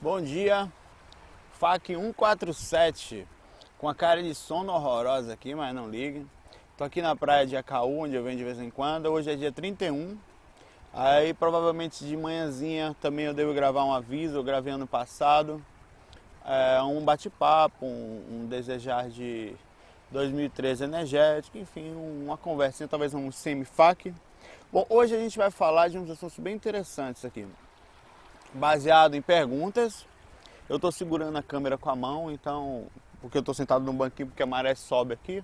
Bom dia, FAC 147, com a cara de sono horrorosa aqui, mas não ligue. Tô aqui na praia de Acaú, onde eu venho de vez em quando. Hoje é dia 31. Aí provavelmente de manhãzinha também eu devo gravar um aviso, eu gravei ano passado. É, um bate-papo, um, um, desejar de 2013 energético, enfim, uma conversinha, talvez um semi-fac. Bom, hoje a gente vai falar de uns assuntos bem interessantes aqui baseado em perguntas. Eu estou segurando a câmera com a mão, então, porque eu estou sentado num banquinho, porque a maré sobe aqui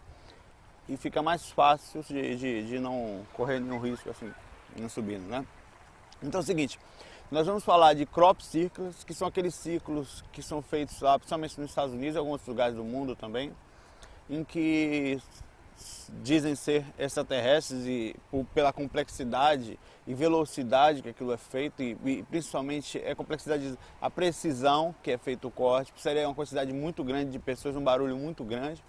e fica mais fácil de, de, de não correr nenhum risco assim, não subindo, né? Então é o seguinte, nós vamos falar de crop circles, que são aqueles ciclos que são feitos lá, principalmente nos Estados Unidos e alguns lugares do mundo também, em que dizem ser extraterrestres e por, pela complexidade e velocidade que aquilo é feito e, e, principalmente a complexidade, a precisão que é feito o corte, seria uma quantidade muito grande de pessoas, um barulho muito grande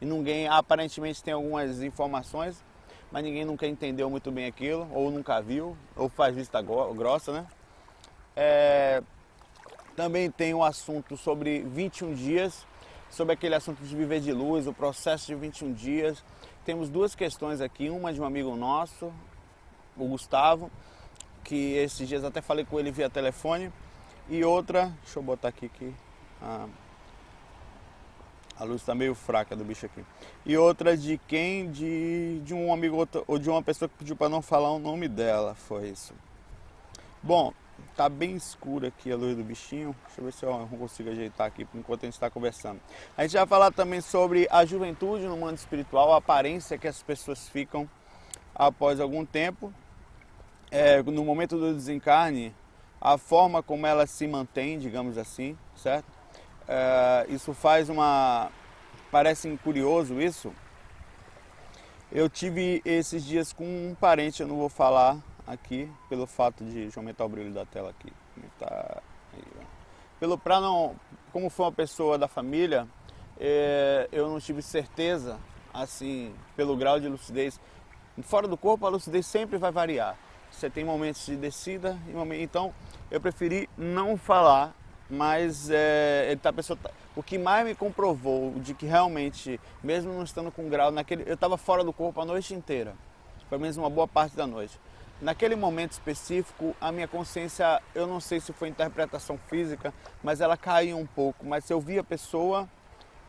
e ninguém aparentemente tem algumas informações, mas ninguém nunca entendeu muito bem aquilo ou nunca viu ou faz vista grossa, né? É, também tem um assunto sobre 21 dias sobre aquele assunto de viver de luz, o processo de 21 dias. Temos duas questões aqui, uma de um amigo nosso, o Gustavo, que esses dias até falei com ele via telefone, e outra, deixa eu botar aqui que a, a luz está meio fraca do bicho aqui. E outra de quem? De, de um amigo ou de uma pessoa que pediu para não falar o nome dela, foi isso. Bom, Tá bem escura aqui a luz do bichinho. Deixa eu ver se eu consigo ajeitar aqui enquanto a gente está conversando. A gente vai falar também sobre a juventude no mundo espiritual, a aparência que as pessoas ficam após algum tempo. É, no momento do desencarne, a forma como ela se mantém, digamos assim, certo? É, isso faz uma. Parece curioso isso. Eu tive esses dias com um parente, eu não vou falar aqui pelo fato de deixa eu aumentar o brilho da tela aqui tá aí, pelo para não como foi uma pessoa da família é, eu não tive certeza assim pelo grau de lucidez. Fora do corpo a lucidez sempre vai variar. Você tem momentos de descida então eu preferi não falar mas é, ele tá, pessoa, tá, o que mais me comprovou de que realmente mesmo não estando com grau naquele eu estava fora do corpo a noite inteira. Pelo menos uma boa parte da noite Naquele momento específico, a minha consciência, eu não sei se foi interpretação física, mas ela caiu um pouco. Mas eu vi a pessoa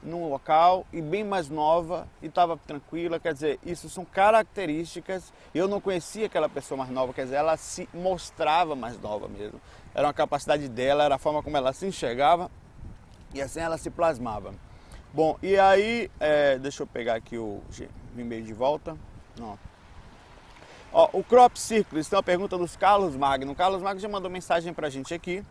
num local e bem mais nova e estava tranquila, quer dizer, isso são características. Eu não conhecia aquela pessoa mais nova, quer dizer, ela se mostrava mais nova mesmo. Era uma capacidade dela, era a forma como ela se enxergava e assim ela se plasmava. Bom, e aí, é, deixa eu pegar aqui o e-mail de volta. Não, Ó, o Crop Circles, tem uma pergunta dos Carlos Magno. O Carlos Magno já mandou mensagem pra gente aqui.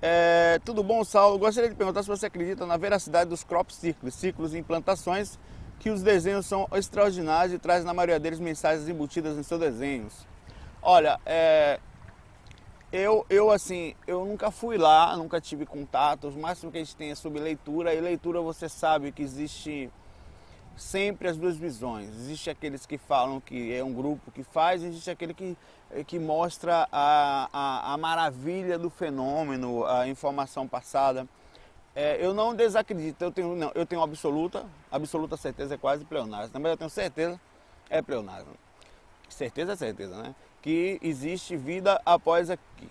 É, tudo bom, Saulo? Gostaria de perguntar se você acredita na veracidade dos crop circles, ciclos e implantações, que os desenhos são extraordinários e trazem na maioria deles mensagens embutidas em seus desenhos. Olha, é, eu, eu assim, eu nunca fui lá, nunca tive contato. O máximo que a gente tem é sobre leitura. E leitura você sabe que existe sempre as duas visões. Existe aqueles que falam que é um grupo que faz, existe aquele que, que mostra a, a, a maravilha do fenômeno, a informação passada. É, eu não desacredito, eu tenho, não, eu tenho absoluta, absoluta certeza é quase pleonasmo. Também eu tenho certeza, é pleonasmo. Certeza é certeza, né? Que existe vida após aqui.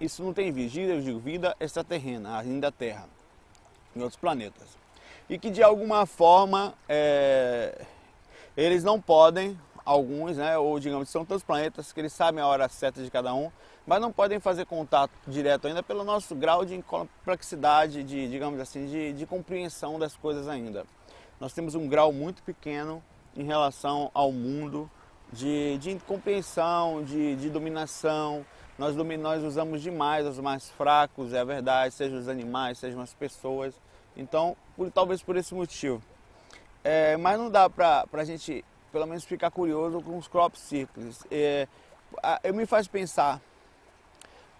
Isso não tem vida, eu digo vida extraterrena, ainda Terra, em outros planetas e que de alguma forma é, eles não podem, alguns, né, ou digamos, são tantos planetas que eles sabem a hora certa de cada um, mas não podem fazer contato direto ainda pelo nosso grau de complexidade, de, digamos assim, de, de compreensão das coisas ainda. Nós temos um grau muito pequeno em relação ao mundo de, de compreensão, de, de dominação. Nós, nós usamos demais os mais fracos, é verdade, sejam os animais, sejam as pessoas. Então, por, talvez por esse motivo. É, mas não dá pra, pra gente, pelo menos, ficar curioso com os crop circles. É, eu me faz pensar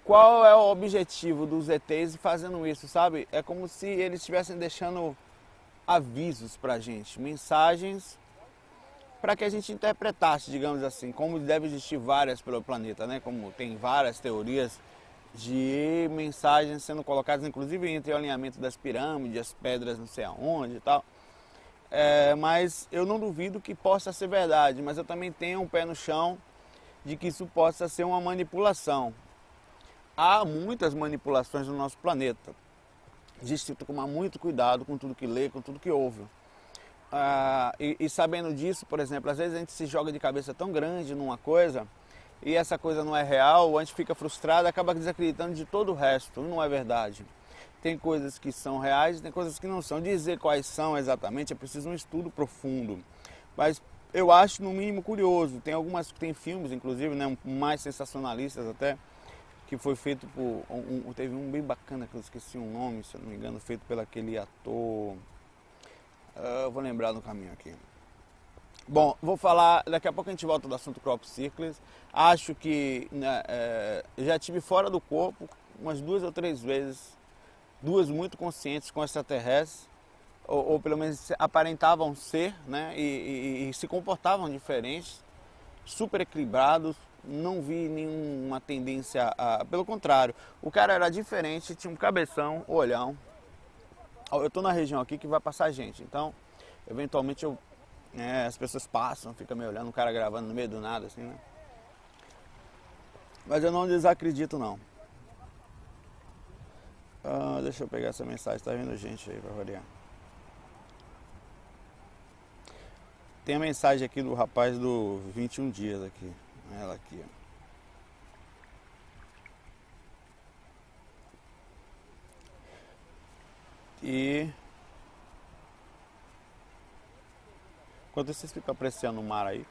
qual é o objetivo dos ETs fazendo isso, sabe? É como se eles estivessem deixando avisos pra gente, mensagens para que a gente interpretasse, digamos assim, como deve existir várias pelo planeta, né? Como tem várias teorias de mensagens sendo colocadas, inclusive entre o alinhamento das pirâmides, as pedras não sei aonde e tal. É, mas eu não duvido que possa ser verdade, mas eu também tenho um pé no chão de que isso possa ser uma manipulação. Há muitas manipulações no nosso planeta. Existe tomar muito cuidado com tudo que lê, com tudo que ouve. Ah, e, e sabendo disso, por exemplo, às vezes a gente se joga de cabeça tão grande numa coisa e essa coisa não é real, a gente fica frustrado, acaba desacreditando de todo o resto, não é verdade. Tem coisas que são reais, tem coisas que não são. Dizer quais são exatamente é preciso um estudo profundo. Mas eu acho no mínimo curioso. Tem algumas tem filmes, inclusive, né, mais sensacionalistas até, que foi feito por um, teve um bem bacana que eu esqueci o um nome, se eu não me engano, feito pelo aquele ator. Uh, eu vou lembrar no caminho aqui. Bom, vou falar, daqui a pouco a gente volta do assunto crop circles. Acho que né, é, já tive fora do corpo umas duas ou três vezes, duas muito conscientes com extraterrestres, ou, ou pelo menos aparentavam ser, né, e, e, e se comportavam diferentes, super equilibrados, não vi nenhuma tendência a. Pelo contrário, o cara era diferente, tinha um cabeção, olhão. Eu estou na região aqui que vai passar gente, então eventualmente eu é, as pessoas passam, ficam me olhando, um cara gravando no meio do nada, assim, né? Mas eu não desacredito, não. Ah, deixa eu pegar essa mensagem, tá vindo gente aí pra variar. Tem a mensagem aqui do rapaz do 21 dias aqui. Ela aqui, ó. E Enquanto vocês ficam apreciando o mar aí.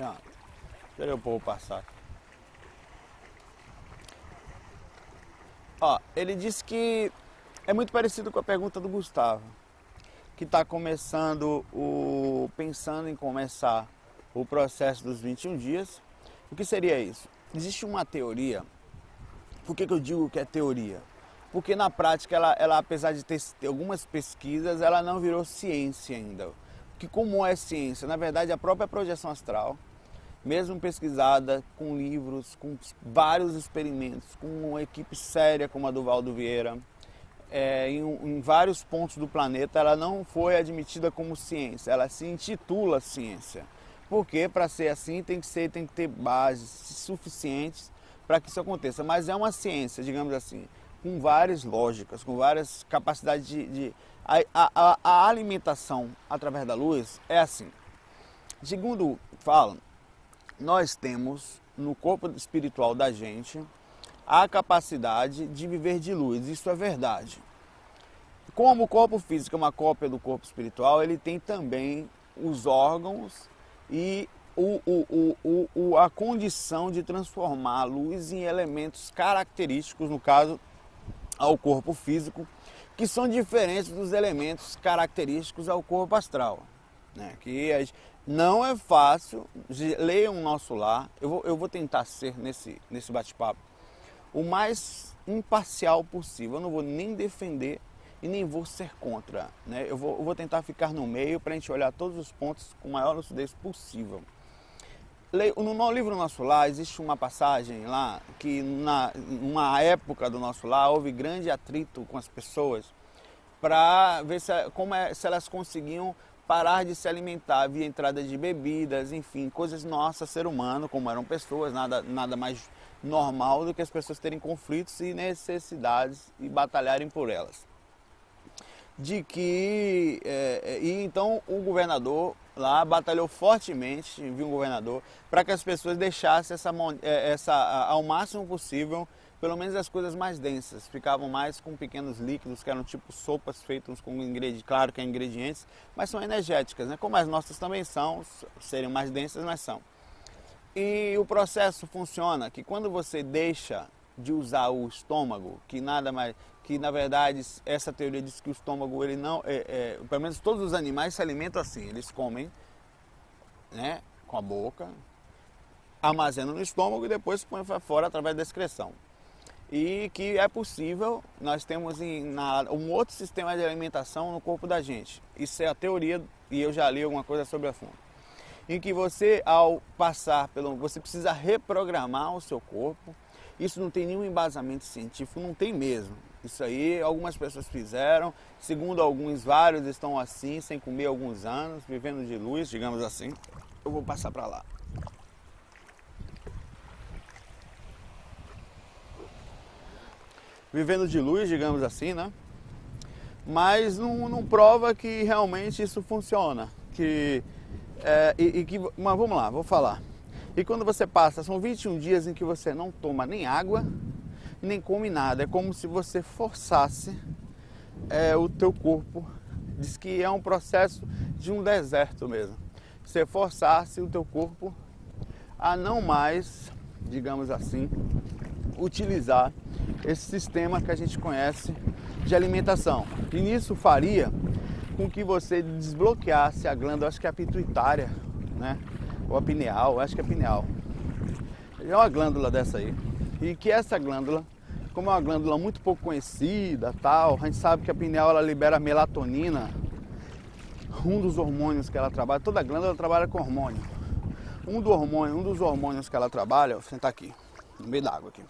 Ah, deixa o povo passar. Ó, ele disse que é muito parecido com a pergunta do Gustavo que está começando o pensando em começar o processo dos 21 dias. O que seria isso? Existe uma teoria. Por que, que eu digo que é teoria? Porque na prática ela, ela apesar de ter, algumas pesquisas, ela não virou ciência ainda. Que como é ciência? Na verdade, a própria projeção astral, mesmo pesquisada com livros, com vários experimentos, com uma equipe séria como a do Valdo Vieira, é, em, em, vários pontos do planeta, ela não foi admitida como ciência, ela se intitula ciência. Porque para ser assim tem que ser, tem que ter bases suficientes para que isso aconteça. Mas é uma ciência, digamos assim, com várias lógicas, com várias capacidades de. de a, a, a alimentação através da luz é assim. Segundo falam, nós temos no corpo espiritual da gente a capacidade de viver de luz. Isso é verdade. Como o corpo físico é uma cópia do corpo espiritual, ele tem também os órgãos e o, o, o, a condição de transformar a luz em elementos característicos, no caso, ao corpo físico, que são diferentes dos elementos característicos ao corpo astral. Né? Que não é fácil, leiam o nosso lar, eu vou, eu vou tentar ser nesse, nesse bate-papo o mais imparcial possível. Eu não vou nem defender e nem vou ser contra. Né? Eu, vou, eu vou tentar ficar no meio para a gente olhar todos os pontos com a maior lucidez possível. No livro Nosso Lar existe uma passagem lá que na uma época do nosso lar houve grande atrito com as pessoas para ver se, como é, se elas conseguiam parar de se alimentar via entrada de bebidas, enfim, coisas nossas, ser humano, como eram pessoas, nada, nada mais normal do que as pessoas terem conflitos e necessidades e batalharem por elas. De que. É, é e então o governador lá batalhou fortemente, viu um governador, para que as pessoas deixassem essa, é, essa, ao máximo possível, pelo menos as coisas mais densas. Ficavam mais com pequenos líquidos, que eram tipo sopas feitas com ingredientes, claro que é ingredientes, mas são energéticas, né? como as nossas também são, serem mais densas, mas são. E o processo funciona que quando você deixa de usar o estômago, que nada mais, que na verdade essa teoria diz que o estômago ele não, é, é, pelo menos todos os animais se alimentam assim, eles comem, né, com a boca. armazena no estômago e depois põe para fora através da excreção. E que é possível, nós temos em, na, um outro sistema de alimentação no corpo da gente. Isso é a teoria, e eu já li alguma coisa sobre a fundo. Em que você, ao passar pelo. Você precisa reprogramar o seu corpo. Isso não tem nenhum embasamento científico, não tem mesmo. Isso aí algumas pessoas fizeram, segundo alguns, vários estão assim, sem comer alguns anos, vivendo de luz, digamos assim. Eu vou passar para lá. Vivendo de luz, digamos assim, né? Mas não, não prova que realmente isso funciona. Que, é, e, e que, mas vamos lá, vou falar. E quando você passa, são 21 dias em que você não toma nem água, nem come nada. É como se você forçasse é, o teu corpo. Diz que é um processo de um deserto mesmo. Você forçasse o teu corpo a não mais, digamos assim, utilizar esse sistema que a gente conhece de alimentação. E nisso faria com que você desbloqueasse a glândula, acho que é a pituitária, né? Ou a pineal, acho que é a pineal. É uma glândula dessa aí. E que essa glândula como é uma glândula muito pouco conhecida, tal, a gente sabe que a pineal ela libera melatonina, um dos hormônios que ela trabalha, toda glândula trabalha com hormônio. Um, do hormônio, um dos hormônios que ela trabalha, vou sentar aqui, no meio da água aqui.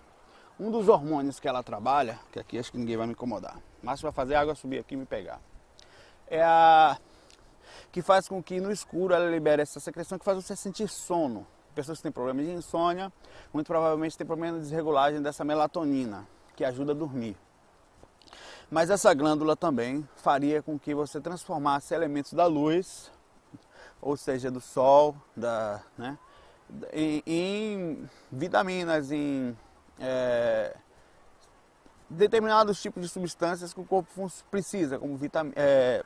Um dos hormônios que ela trabalha, que aqui acho que ninguém vai me incomodar, mas vai fazer a água subir aqui e me pegar. É a que faz com que no escuro ela libere essa secreção que faz você sentir sono. Pessoas que têm problemas de insônia, muito provavelmente têm problema de desregulagem dessa melatonina que ajuda a dormir. Mas essa glândula também faria com que você transformasse elementos da luz, ou seja, do sol, da, né, em, em vitaminas, em é, determinados tipos de substâncias que o corpo precisa, como vitamina. É,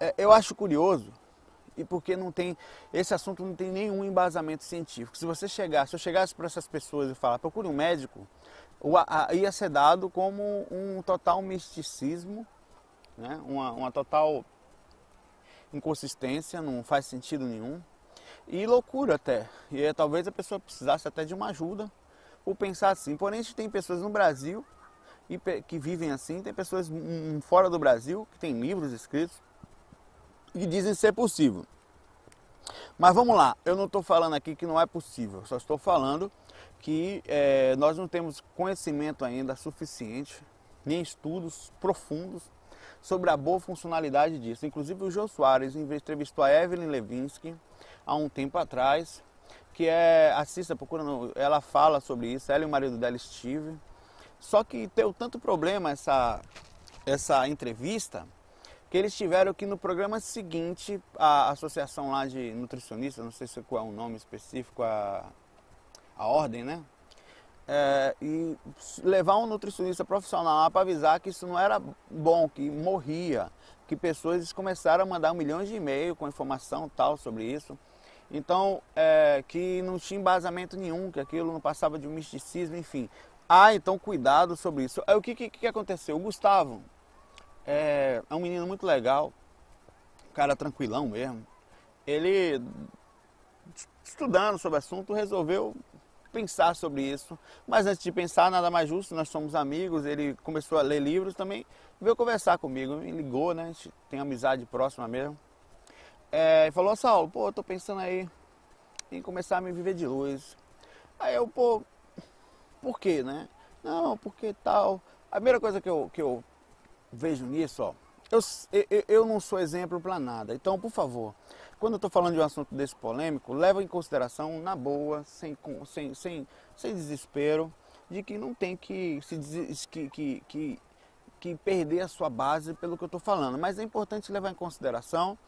é, eu acho curioso e porque não tem esse assunto não tem nenhum embasamento científico. Se você chegar, se eu chegasse para essas pessoas e falar, procure um médico, ia ser dado como um total misticismo, né? uma, uma total inconsistência, não faz sentido nenhum e loucura até. E é, talvez a pessoa precisasse até de uma ajuda ou pensar assim. Porém, a gente tem pessoas no Brasil que vivem assim, tem pessoas fora do Brasil que têm livros escritos e dizem ser possível. Mas vamos lá, eu não estou falando aqui que não é possível, só estou falando que é, nós não temos conhecimento ainda suficiente, nem estudos profundos sobre a boa funcionalidade disso. Inclusive o Jô Soares entrevistou a Evelyn Levinsky há um tempo atrás, que é, assista, procura, ela fala sobre isso, ela e o marido dela, Steve. Só que deu tanto problema essa, essa entrevista, que eles tiveram que no programa seguinte, a associação lá de nutricionistas, não sei se qual é o nome específico, a, a ordem, né? É, e levar um nutricionista profissional lá para avisar que isso não era bom, que morria, que pessoas começaram a mandar milhões de e-mails com informação tal sobre isso. Então, é, que não tinha embasamento nenhum, que aquilo não passava de um misticismo, enfim. Ah, então cuidado sobre isso. Aí o que, que, que aconteceu? O Gustavo, é, é um menino muito legal, cara tranquilão mesmo. Ele, estudando sobre o assunto, resolveu pensar sobre isso. Mas antes de pensar, nada mais justo, nós somos amigos, ele começou a ler livros também, veio conversar comigo, me ligou, né? A gente tem amizade próxima mesmo. É, falou, Saulo, pô, eu tô pensando aí em começar a me viver de luz. Aí eu, pô, por quê, né? Não, porque tal. A primeira coisa que eu, que eu vejo nisso, ó, eu, eu, eu não sou exemplo para nada. Então, por favor, quando eu estou falando de um assunto desse polêmico, leva em consideração, na boa, sem, sem, sem, sem desespero, de que não tem que, se, que, que, que, que perder a sua base pelo que eu estou falando. Mas é importante levar em consideração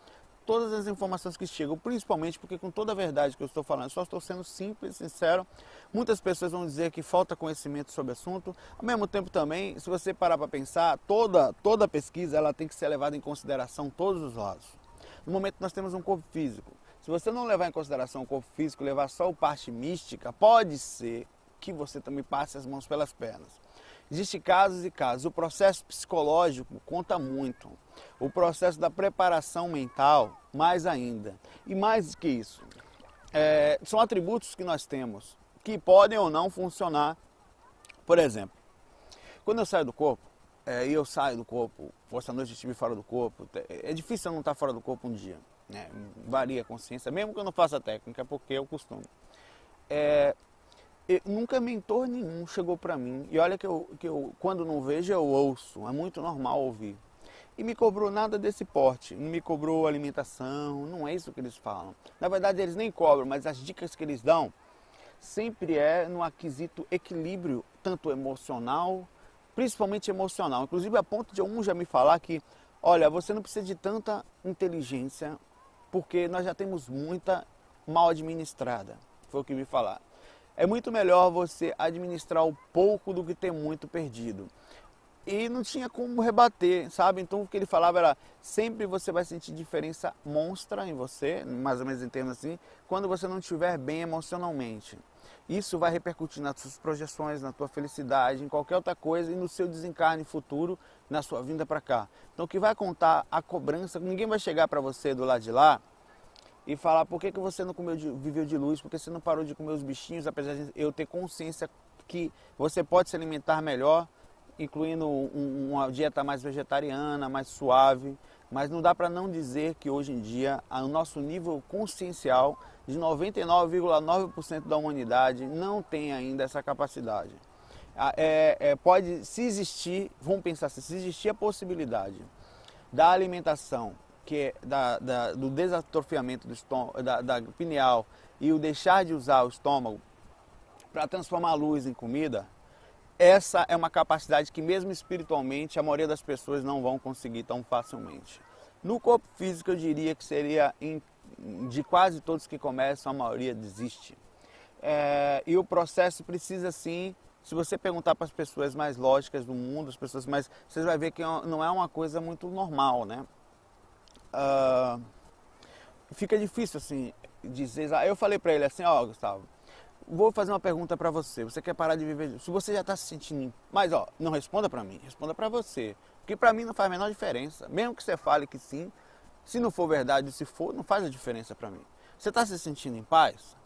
todas as informações que chegam, principalmente porque com toda a verdade que eu estou falando, só estou sendo simples, sincero. Muitas pessoas vão dizer que falta conhecimento sobre o assunto. Ao mesmo tempo também, se você parar para pensar, toda toda pesquisa ela tem que ser levada em consideração todos os lados. No momento nós temos um corpo físico. Se você não levar em consideração o corpo físico, levar só a parte mística, pode ser que você também passe as mãos pelas pernas. Existem casos e casos. O processo psicológico conta muito. O processo da preparação mental mais ainda. E mais que isso, é, são atributos que nós temos que podem ou não funcionar. Por exemplo, quando eu saio do corpo, é, eu saio do corpo, essa noite eu estive fora do corpo, é difícil eu não estar fora do corpo um dia. Né? Varia a consciência, mesmo que eu não faça técnica, porque eu costumo. É, eu, nunca mentor nenhum chegou para mim, e olha que eu, que eu, quando não vejo, eu ouço, é muito normal ouvir. E me cobrou nada desse porte, não me cobrou alimentação, não é isso que eles falam. Na verdade, eles nem cobram, mas as dicas que eles dão sempre é no aquisito equilíbrio, tanto emocional, principalmente emocional. Inclusive, a ponto de um já me falar que, olha, você não precisa de tanta inteligência, porque nós já temos muita mal administrada. Foi o que me falaram. É muito melhor você administrar o pouco do que ter muito perdido. E não tinha como rebater, sabe? Então o que ele falava era: sempre você vai sentir diferença monstra em você, mais ou menos em termos assim, quando você não estiver bem emocionalmente. Isso vai repercutir nas suas projeções, na tua felicidade, em qualquer outra coisa e no seu desencarne futuro, na sua vinda para cá. Então o que vai contar a cobrança, ninguém vai chegar para você do lado de lá e falar por que, que você não comeu de, viveu de luz, porque você não parou de comer os bichinhos, apesar de eu ter consciência que você pode se alimentar melhor, incluindo um, uma dieta mais vegetariana, mais suave, mas não dá para não dizer que hoje em dia o nosso nível consciencial de 99,9% da humanidade não tem ainda essa capacidade. É, é, pode, se existir, vamos pensar assim, se existir a possibilidade da alimentação que é da, da, do desatrofiamento do estômago, da, da pineal e o deixar de usar o estômago para transformar a luz em comida, essa é uma capacidade que mesmo espiritualmente a maioria das pessoas não vão conseguir tão facilmente. No corpo físico eu diria que seria em, de quase todos que começam a maioria desiste. É, e o processo precisa sim, se você perguntar para as pessoas mais lógicas do mundo, as pessoas mais, vocês vai ver que é não é uma coisa muito normal, né? uh, fica difícil assim dizer. Eu falei para ele assim, ó, oh, Gustavo, vou fazer uma pergunta para você. Você quer parar de viver? Se você já está se sentindo, mas ó, não responda para mim, responda para você, porque para mim não faz a menor diferença. Mesmo que você fale que sim, se não for verdade, se for, não faz a diferença para mim. Você está se sentindo em paz?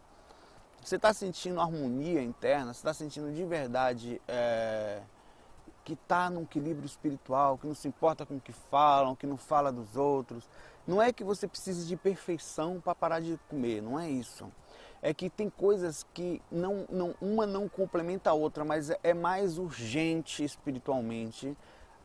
Você está sentindo harmonia interna? Você está sentindo de verdade é, que está num equilíbrio espiritual, que não se importa com o que falam, que não fala dos outros. Não é que você precise de perfeição para parar de comer, não é isso. É que tem coisas que não, não, uma não complementa a outra, mas é mais urgente espiritualmente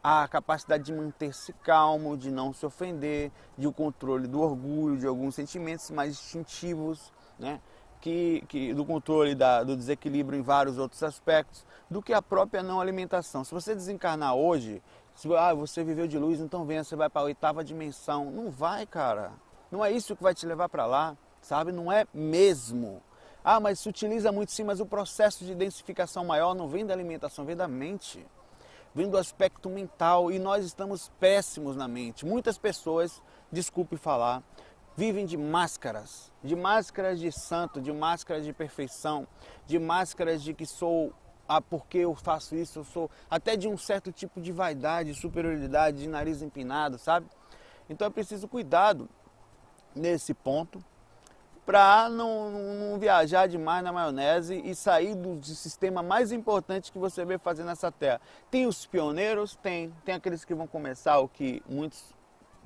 a capacidade de manter-se calmo, de não se ofender, de o controle do orgulho, de alguns sentimentos mais instintivos, né? que, que, do controle da, do desequilíbrio em vários outros aspectos, do que a própria não alimentação. Se você desencarnar hoje, se ah, você viveu de luz, então venha, você vai para a oitava dimensão. Não vai, cara. Não é isso que vai te levar para lá, sabe? Não é mesmo. Ah, mas se utiliza muito sim, mas o processo de densificação maior não vem da alimentação, vem da mente. Vem do aspecto mental e nós estamos péssimos na mente. Muitas pessoas, desculpe falar, vivem de máscaras, de máscaras de santo, de máscaras de perfeição, de máscaras de que sou ah, porque eu faço isso, eu sou até de um certo tipo de vaidade, superioridade, de nariz empinado, sabe? Então é preciso cuidado nesse ponto para não, não, viajar demais na maionese e sair do sistema mais importante que você vê fazer nessa terra. Tem os pioneiros? Tem. Tem aqueles que vão começar, o que muitos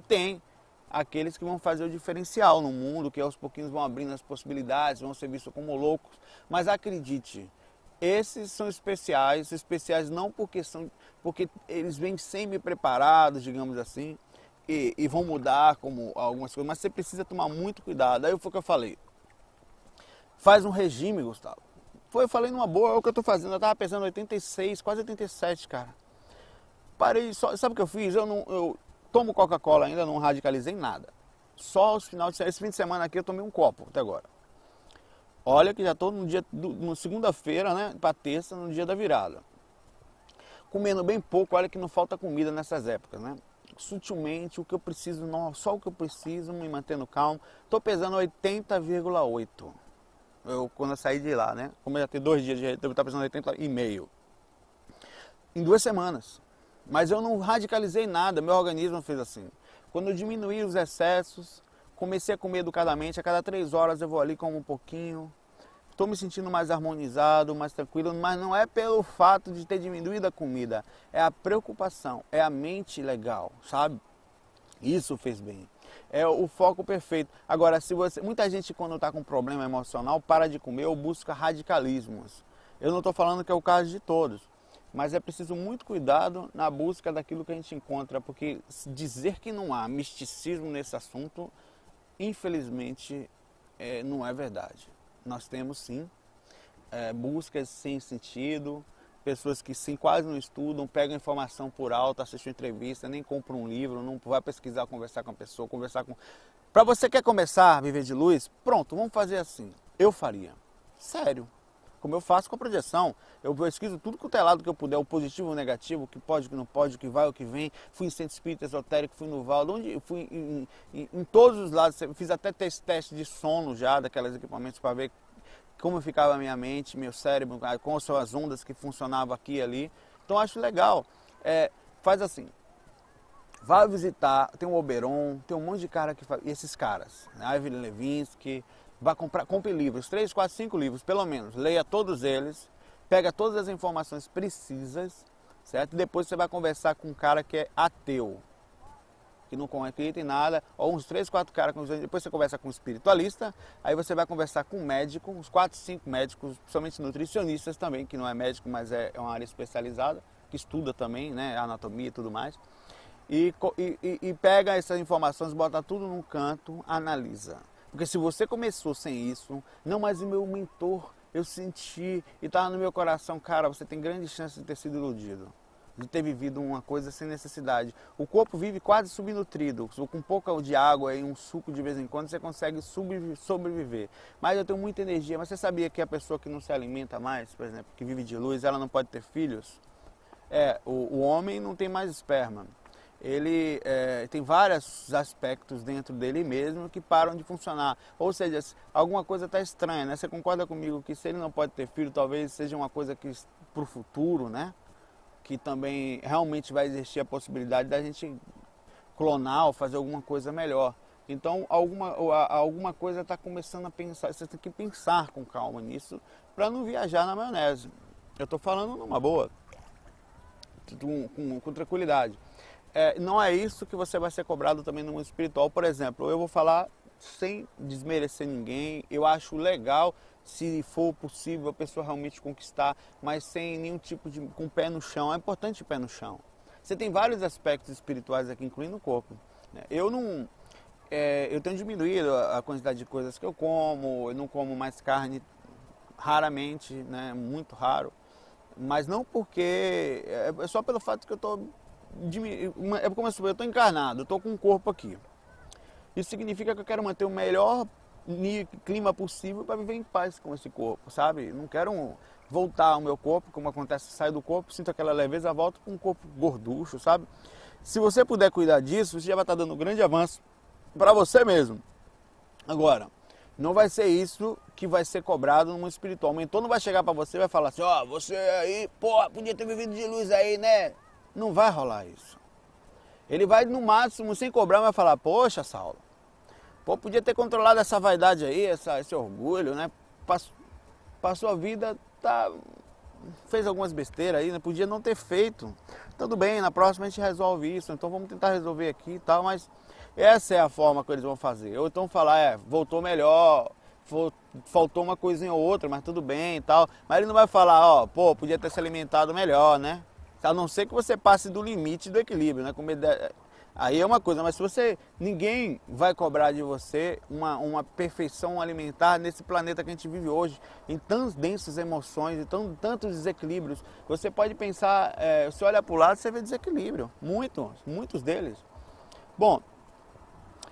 têm aqueles que vão fazer o diferencial no mundo, que aos pouquinhos vão abrindo as possibilidades, vão ser vistos como loucos. Mas acredite, esses são especiais, especiais não porque são, porque eles vêm semi-preparados, digamos assim, e, e, vão mudar como algumas coisas, mas você precisa tomar muito cuidado. Aí foi o que eu falei. Faz um regime, Gustavo. Foi, eu falei numa boa, é o que eu estou fazendo. Eu estava pesando 86, quase 87, cara. Parei, só, sabe o que eu fiz? Eu não, eu, tomo Coca-Cola ainda, não radicalizei nada. Só os final de semana, esse fim de semana aqui eu tomei um copo até agora. Olha que já estou no dia, no segunda-feira, né, para terça, no dia da virada. Comendo bem pouco, olha que não falta comida nessas épocas, né? Sutilmente, o que eu preciso, só o que eu preciso, me mantendo calmo. Estou pesando 80,8. Eu, quando eu saí de lá, né? Como já tenho dois dias de eu estar pesando 80,5. Em duas semanas. Mas eu não radicalizei nada, meu organismo fez assim. Quando eu diminuí os excessos, comecei a comer educadamente, a cada três horas eu vou ali como um pouquinho. Estou me sentindo mais harmonizado, mais tranquilo, mas não é pelo fato de ter diminuído a comida, é a preocupação, é a mente legal, sabe? Isso fez bem. É o foco perfeito. Agora, se você, muita gente quando está com problema emocional para de comer ou busca radicalismos. Eu não estou falando que é o caso de todos, mas é preciso muito cuidado na busca daquilo que a gente encontra, porque dizer que não há misticismo nesse assunto, infelizmente, é, não é verdade nós temos sim é, buscas sem sentido, pessoas que sim quase não estudam, pegam informação por alto, assistem entrevista, nem compram um livro, não vai pesquisar, conversar com a pessoa, conversar com. Para você quer começar a viver de luz, pronto, vamos fazer assim. Eu faria. Sério como eu faço com a projeção. Eu pesquiso tudo com o telado que eu puder, o positivo, o negativo, o que pode, o que não pode, o que vai, o que vem. Fui em centro espírita esotérico, fui no Val, onde fui em, em, em, todos os lados. Fiz até teste, teste de sono já daqueles equipamentos para ver como ficava a minha mente, meu cérebro, com as ondas que funcionavam aqui e ali. Então acho legal. É, faz assim. Vai visitar, tem o Oberon, tem um monte de cara que faz. Esses caras, né? Ivan Levinsky, Vá comprar, compre livros, três, quatro, cinco livros, pelo menos. Leia todos eles, pega todas as informações precisas, certo? Depois você vai conversar com um cara que é ateu, que não acredita em nada, ou uns três, quatro caras, depois você conversa com um espiritualista, aí você vai conversar com um médico, uns quatro, cinco médicos, principalmente nutricionistas também, que não é médico, mas é, é uma área especializada, que estuda também, né, anatomia e tudo mais. E, e, e pega essas informações, bota tudo num canto, analisa. Porque se você começou sem isso, não, mas o meu mentor, eu senti e estava no meu coração, cara, você tem grande chance de ter sido iludido. De ter vivido uma coisa sem necessidade. O corpo vive quase subnutrido, com pouca de água e um suco de vez em quando você consegue sobreviver. Mas eu tenho muita energia. Mas você sabia que a pessoa que não se alimenta mais, por exemplo, que vive de luz, ela não pode ter filhos? É, o, o homem não tem mais esperma ele é, tem vários aspectos dentro dele mesmo que param de funcionar. Ou seja, alguma coisa está estranha, né? Você concorda comigo que se ele não pode ter filho, talvez seja uma coisa que para o futuro, né? Que também realmente vai existir a possibilidade da gente clonar ou fazer alguma coisa melhor. Então, alguma, alguma coisa está começando a pensar. Você tem que pensar com calma nisso para não viajar na maionese. Eu estou falando numa boa, com, com, com tranquilidade é, não é isso que você vai ser cobrado também no mundo espiritual. Por exemplo, eu vou falar sem desmerecer ninguém, eu acho legal se for possível a pessoa realmente conquistar, mas sem nenhum tipo de. com pé no chão. É importante o pé no chão. Você tem vários aspectos espirituais aqui, incluindo o corpo. Né? Eu não. É, eu tenho diminuído a quantidade de coisas que eu como, eu não como mais carne raramente, né? muito raro. Mas não porque. É, é só pelo fato que eu estou é como eu estou encarnado, eu estou com um corpo aqui. Isso significa que eu quero manter o melhor clima possível para viver em paz com esse corpo, sabe? Não quero voltar ao meu corpo, como acontece, saio do corpo, sinto aquela leveza, volto com um corpo gorducho, sabe? Se você puder cuidar disso, você já vai estar dando um grande avanço para você mesmo. Agora, não vai ser isso que vai ser cobrado no mundo espiritual. O mentor não vai chegar para você e vai falar assim, ó, oh, você aí, pô, podia ter vivido de luz aí, né? Não vai rolar isso. Ele vai, no máximo, sem cobrar, vai falar, poxa, Saulo, pô, podia ter controlado essa vaidade aí, essa, esse orgulho, né? Passou, passou a vida, tá, fez algumas besteiras aí, né? Podia não ter feito. Tudo bem, na próxima a gente resolve isso, então vamos tentar resolver aqui e tal, mas essa é a forma que eles vão fazer. Ou então falar, é, voltou melhor, faltou uma coisinha ou outra, mas tudo bem e tal. Mas ele não vai falar, ó, pô, podia ter se alimentado melhor, né? A não ser que você passe do limite do equilíbrio, né? Aí é uma coisa, mas se você. Ninguém vai cobrar de você uma, uma perfeição alimentar nesse planeta que a gente vive hoje, em tantas densas emoções, em tão, tantos desequilíbrios. Você pode pensar, é, você olha para o lado você vê desequilíbrio. Muitos, muitos deles. Bom,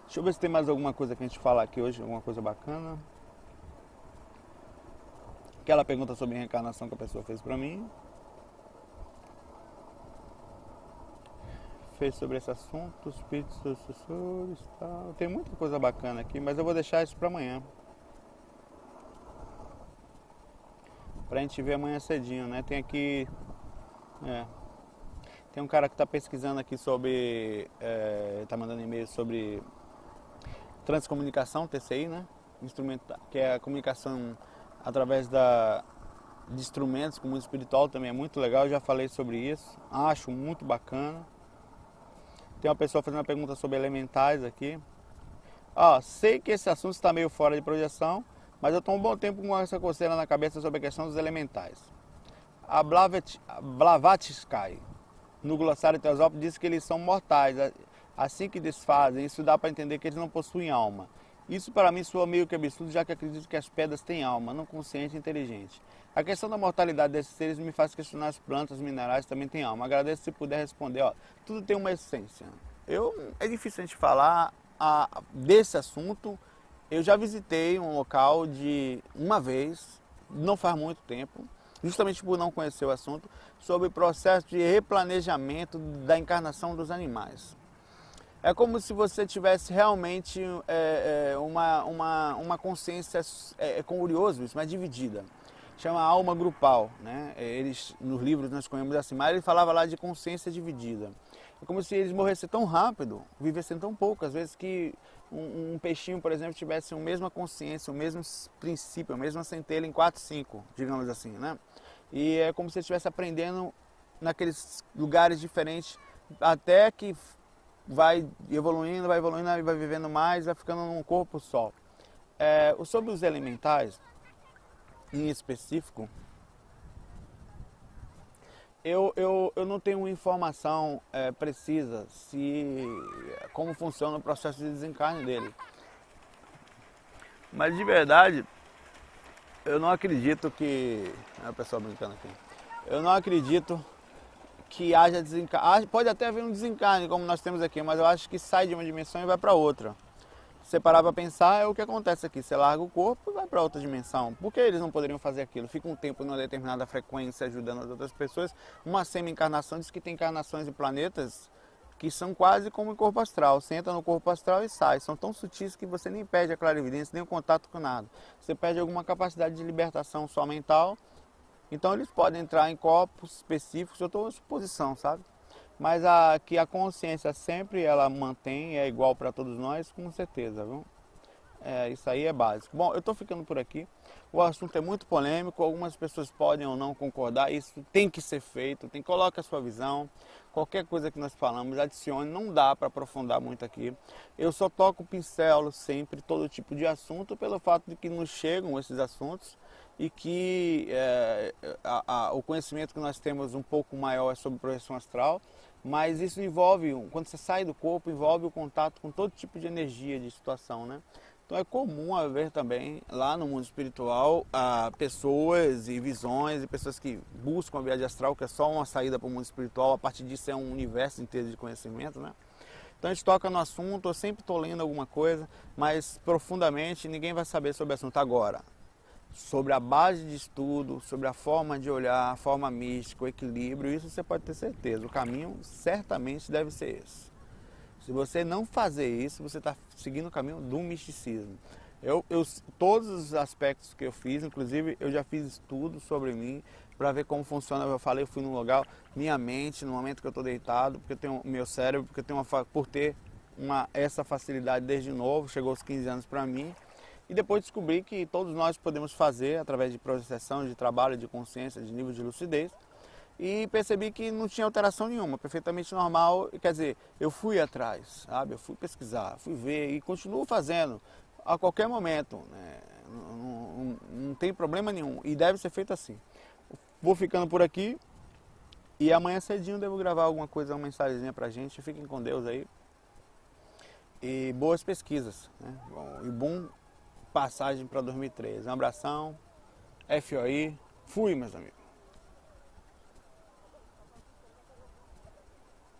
deixa eu ver se tem mais alguma coisa que a gente falar aqui hoje, alguma coisa bacana. Aquela pergunta sobre reencarnação que a pessoa fez para mim. Fez sobre esse assunto, espíritos e tal. Tem muita coisa bacana aqui, mas eu vou deixar isso para amanhã. Pra gente ver amanhã cedinho, né? Tem aqui. É, tem um cara que está pesquisando aqui sobre. É, tá mandando e-mail sobre transcomunicação, TCI, né? Instrumento, que é a comunicação através da, de instrumentos com o mundo espiritual também é muito legal, já falei sobre isso, acho muito bacana. Tem uma pessoa fazendo uma pergunta sobre elementais aqui. Ó, sei que esse assunto está meio fora de projeção, mas eu estou um bom tempo com essa coceira na cabeça sobre a questão dos elementais. A Blavatsky, no glossário Teosópolis, diz que eles são mortais. Assim que desfazem, isso dá para entender que eles não possuem alma. Isso para mim soa meio que absurdo, já que acredito que as pedras têm alma, não consciente e inteligente. A questão da mortalidade desses seres me faz questionar as plantas, os minerais também têm alma. Agradeço se puder responder. Ó, tudo tem uma essência. Eu, é difícil a gente falar a, desse assunto. Eu já visitei um local de uma vez, não faz muito tempo, justamente por não conhecer o assunto, sobre o processo de replanejamento da encarnação dos animais. É como se você tivesse realmente é, é, uma, uma, uma consciência, é, é curioso isso, mas dividida. Chama alma grupal, né? É, eles, nos livros nós conhecemos assim, mas ele falava lá de consciência dividida. É como se eles morressem tão rápido, vivessem tão pouco, às vezes que um, um peixinho, por exemplo, tivesse a mesma consciência, o mesmo princípio, a mesma centelha em 4, 5, digamos assim, né? E é como se estivesse aprendendo naqueles lugares diferentes, até que vai evoluindo, vai evoluindo, vai vivendo mais, vai ficando num corpo só. É, sobre os elementais, em específico, eu, eu, eu não tenho informação é, precisa se como funciona o processo de desencarne dele. Mas de verdade, eu não acredito que. É a pessoa brincando aqui. Eu não acredito que haja desencarne. Pode até haver um desencarne, como nós temos aqui, mas eu acho que sai de uma dimensão e vai para outra. Se você parar para pensar, é o que acontece aqui. Você larga o corpo e vai para outra dimensão. Por que eles não poderiam fazer aquilo? Fica um tempo numa determinada frequência ajudando as outras pessoas. Uma semi-encarnação diz que tem encarnações de planetas que são quase como o corpo astral. Você entra no corpo astral e sai. São tão sutis que você nem perde a clarividência, nem o contato com nada. Você perde alguma capacidade de libertação só mental então eles podem entrar em corpos específicos, eu estou em suposição, sabe? Mas a, que a consciência sempre ela mantém, é igual para todos nós, com certeza, viu? É, isso aí é básico. Bom, eu estou ficando por aqui. O assunto é muito polêmico, algumas pessoas podem ou não concordar, isso tem que ser feito, tem coloque a sua visão. Qualquer coisa que nós falamos, adicione, não dá para aprofundar muito aqui. Eu só toco pincel sempre todo tipo de assunto pelo fato de que nos chegam esses assuntos e que é, a, a, o conhecimento que nós temos um pouco maior é sobre projeção astral, mas isso envolve, quando você sai do corpo, envolve o contato com todo tipo de energia, de situação, né? Então é comum haver também lá no mundo espiritual pessoas e visões e pessoas que buscam a viagem astral, que é só uma saída para o mundo espiritual, a partir disso é um universo inteiro de conhecimento, né? Então a gente toca no assunto, eu sempre estou lendo alguma coisa, mas profundamente ninguém vai saber sobre o assunto agora sobre a base de estudo, sobre a forma de olhar, a forma mística, o equilíbrio, isso você pode ter certeza. O caminho certamente deve ser esse. Se você não fazer isso, você está seguindo o caminho do misticismo. Eu, eu, todos os aspectos que eu fiz, inclusive eu já fiz estudo sobre mim para ver como funciona. Eu falei, eu fui num lugar, minha mente, no momento que eu estou deitado, porque eu tenho meu cérebro, porque eu tenho uma, por ter uma, essa facilidade desde novo, chegou aos 15 anos para mim. E depois descobri que todos nós podemos fazer através de processão, de trabalho, de consciência, de nível de lucidez. E percebi que não tinha alteração nenhuma, perfeitamente normal. Quer dizer, eu fui atrás, sabe? Eu fui pesquisar, fui ver e continuo fazendo a qualquer momento. Né? Não, não, não tem problema nenhum e deve ser feito assim. Vou ficando por aqui e amanhã cedinho devo gravar alguma coisa, uma mensagenzinha pra gente. Fiquem com Deus aí. E boas pesquisas. Né? Bom, e bom passagem para 2013. Um abração, FOI, fui meus amigos.